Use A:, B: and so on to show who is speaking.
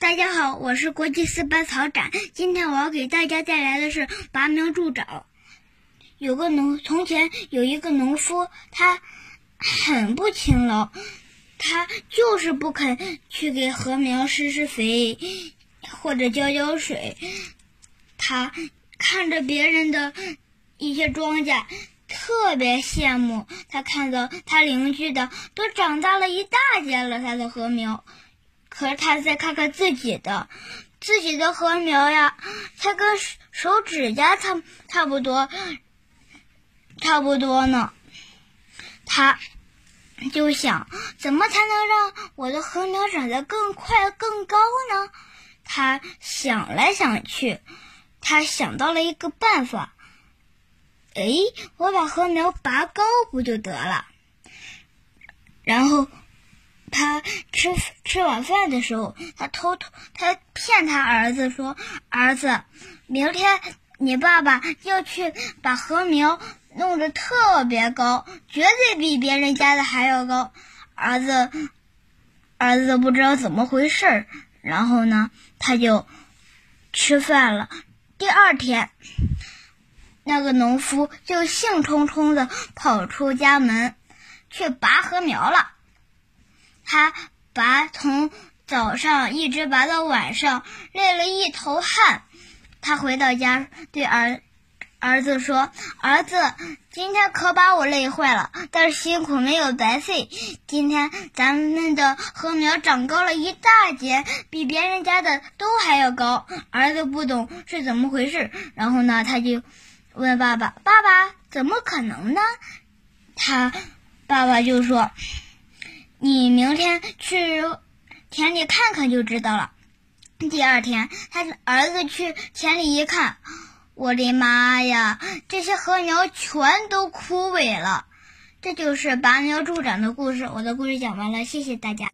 A: 大家好，我是国际四班曹展。今天我要给大家带来的是拔苗助长。有个农，从前有一个农夫，他很不勤劳，他就是不肯去给禾苗施施肥或者浇浇水。他看着别人的一些庄稼，特别羡慕。他看到他邻居的都长大了一大截了，他的禾苗。可是他再看看自己的，自己的禾苗呀，才跟手指甲差差不多，差不多呢。他就想，怎么才能让我的禾苗长得更快、更高呢？他想来想去，他想到了一个办法。哎，我把禾苗拔高不就得了？然后。他吃吃晚饭的时候，他偷偷他骗他儿子说：“儿子，明天你爸爸要去把禾苗弄得特别高，绝对比别人家的还要高。”儿子儿子不知道怎么回事然后呢，他就吃饭了。第二天，那个农夫就兴冲冲的跑出家门去拔禾苗了。他拔从早上一直拔到晚上，累了一头汗。他回到家对儿儿子说：“儿子，今天可把我累坏了，但是辛苦没有白费。今天咱们的禾苗长高了一大截，比别人家的都还要高。”儿子不懂是怎么回事，然后呢，他就问爸爸：“爸爸，怎么可能呢？”他爸爸就说。你明天去田里看看就知道了。第二天，他儿子去田里一看，我的妈呀，这些禾苗全都枯萎了。这就是拔苗助长的故事。我的故事讲完了，谢谢大家。